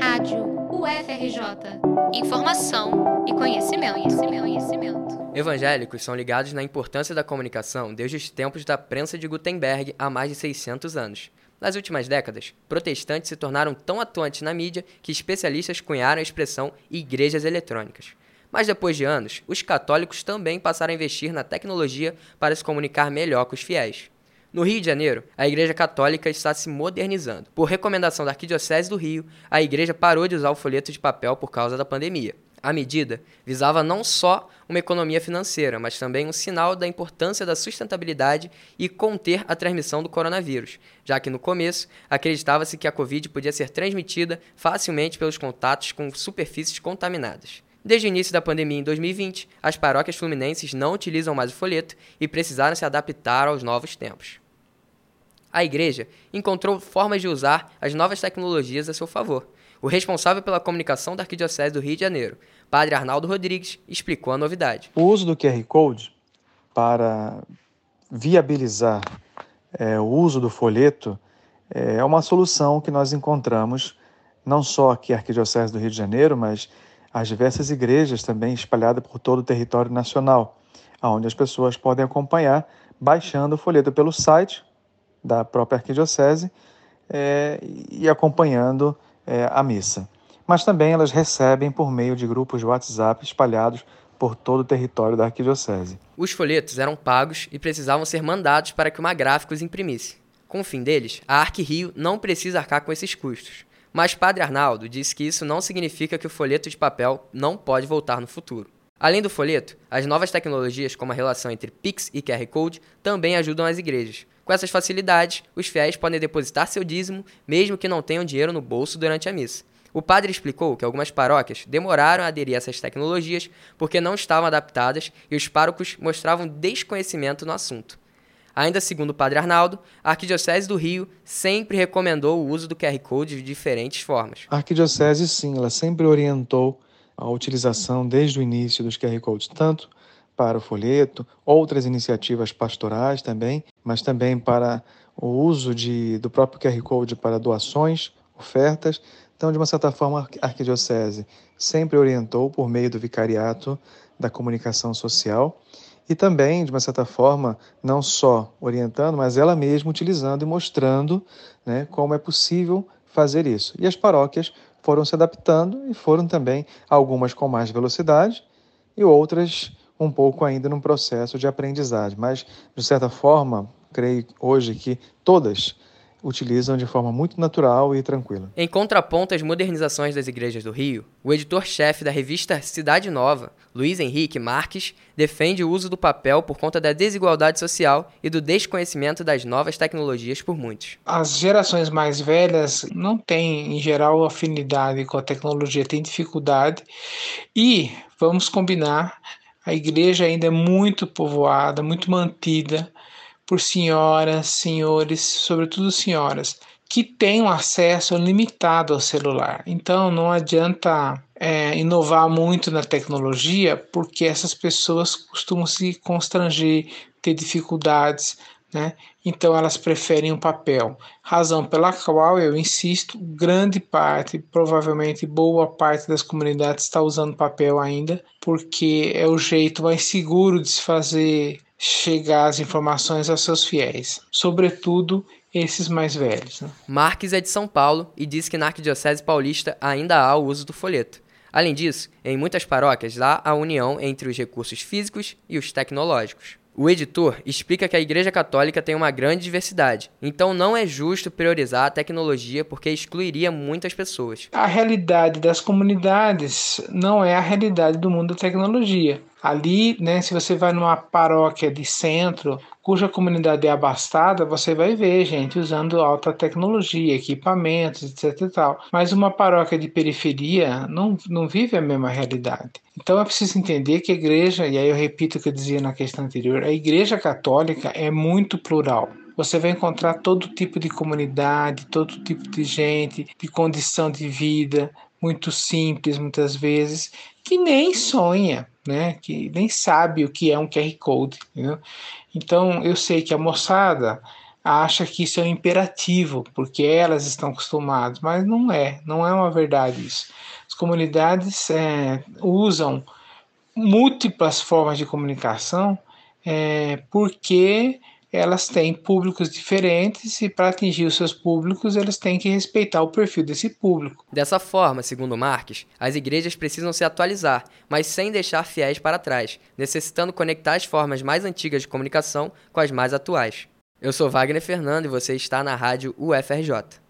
Rádio UFRJ. Informação e conhecimento, conhecimento, conhecimento. Evangélicos são ligados na importância da comunicação desde os tempos da prensa de Gutenberg há mais de 600 anos. Nas últimas décadas, protestantes se tornaram tão atuantes na mídia que especialistas cunharam a expressão igrejas eletrônicas. Mas depois de anos, os católicos também passaram a investir na tecnologia para se comunicar melhor com os fiéis. No Rio de Janeiro, a Igreja Católica está se modernizando. Por recomendação da Arquidiocese do Rio, a igreja parou de usar o folheto de papel por causa da pandemia. A medida visava não só uma economia financeira, mas também um sinal da importância da sustentabilidade e conter a transmissão do coronavírus, já que no começo acreditava-se que a Covid podia ser transmitida facilmente pelos contatos com superfícies contaminadas. Desde o início da pandemia em 2020, as paróquias fluminenses não utilizam mais o folheto e precisaram se adaptar aos novos tempos. A igreja encontrou formas de usar as novas tecnologias a seu favor. O responsável pela comunicação da Arquidiocese do Rio de Janeiro, Padre Arnaldo Rodrigues, explicou a novidade. O uso do QR Code para viabilizar é, o uso do folheto é uma solução que nós encontramos não só aqui na Arquidiocese do Rio de Janeiro, mas as diversas igrejas também espalhadas por todo o território nacional, onde as pessoas podem acompanhar baixando o folheto pelo site da própria arquidiocese é, e acompanhando é, a missa. Mas também elas recebem por meio de grupos de WhatsApp espalhados por todo o território da arquidiocese. Os folhetos eram pagos e precisavam ser mandados para que uma gráfica os imprimisse. Com o fim deles, a Arquirio não precisa arcar com esses custos. Mas Padre Arnaldo disse que isso não significa que o folheto de papel não pode voltar no futuro. Além do folheto, as novas tecnologias, como a relação entre Pix e QR Code, também ajudam as igrejas. Com essas facilidades, os fiéis podem depositar seu dízimo, mesmo que não tenham dinheiro no bolso durante a missa. O padre explicou que algumas paróquias demoraram a aderir a essas tecnologias porque não estavam adaptadas e os párocos mostravam desconhecimento no assunto. Ainda segundo o padre Arnaldo, a Arquidiocese do Rio sempre recomendou o uso do QR Code de diferentes formas. A Arquidiocese, sim, ela sempre orientou a utilização desde o início dos QR Codes, tanto para o folheto, outras iniciativas pastorais também, mas também para o uso de, do próprio QR Code para doações, ofertas. Então, de uma certa forma, a Arquidiocese sempre orientou por meio do vicariato da comunicação social e também, de uma certa forma, não só orientando, mas ela mesma utilizando e mostrando né, como é possível fazer isso. E as paróquias foram se adaptando e foram também, algumas com mais velocidade e outras um pouco ainda num processo de aprendizagem. Mas, de certa forma, creio hoje que todas utilizam de forma muito natural e tranquila. Em contraponto às modernizações das igrejas do Rio, o editor-chefe da revista Cidade Nova, Luiz Henrique Marques, defende o uso do papel por conta da desigualdade social e do desconhecimento das novas tecnologias por muitos. As gerações mais velhas não têm, em geral, afinidade com a tecnologia, têm dificuldade e, vamos combinar, a igreja ainda é muito povoada, muito mantida por senhoras, senhores, sobretudo senhoras, que têm um acesso limitado ao celular. Então não adianta é, inovar muito na tecnologia, porque essas pessoas costumam se constranger, ter dificuldades, né? Então elas preferem o papel. Razão pela qual eu insisto, grande parte, provavelmente boa parte das comunidades está usando papel ainda, porque é o jeito mais seguro de se fazer chegar as informações aos seus fiéis, sobretudo esses mais velhos. Né? Marques é de São Paulo e diz que na Arquidiocese Paulista ainda há o uso do folheto. Além disso, em muitas paróquias há a união entre os recursos físicos e os tecnológicos. O editor explica que a Igreja Católica tem uma grande diversidade, então não é justo priorizar a tecnologia porque excluiria muitas pessoas. A realidade das comunidades não é a realidade do mundo da tecnologia. Ali, né, se você vai numa paróquia de centro, cuja comunidade é abastada, você vai ver gente usando alta tecnologia, equipamentos, etc e tal. Mas uma paróquia de periferia não, não vive a mesma realidade. Então é preciso entender que a igreja, e aí eu repito o que eu dizia na questão anterior, a igreja católica é muito plural. Você vai encontrar todo tipo de comunidade, todo tipo de gente, de condição de vida, muito simples muitas vezes, que nem sonha, né? que nem sabe o que é um QR Code. Entendeu? Então eu sei que a moçada acha que isso é um imperativo, porque elas estão acostumadas, mas não é, não é uma verdade isso. As comunidades é, usam múltiplas formas de comunicação é, porque elas têm públicos diferentes e para atingir os seus públicos elas têm que respeitar o perfil desse público. Dessa forma, segundo Marques, as igrejas precisam se atualizar, mas sem deixar fiéis para trás, necessitando conectar as formas mais antigas de comunicação com as mais atuais. Eu sou Wagner Fernando e você está na rádio UFRJ.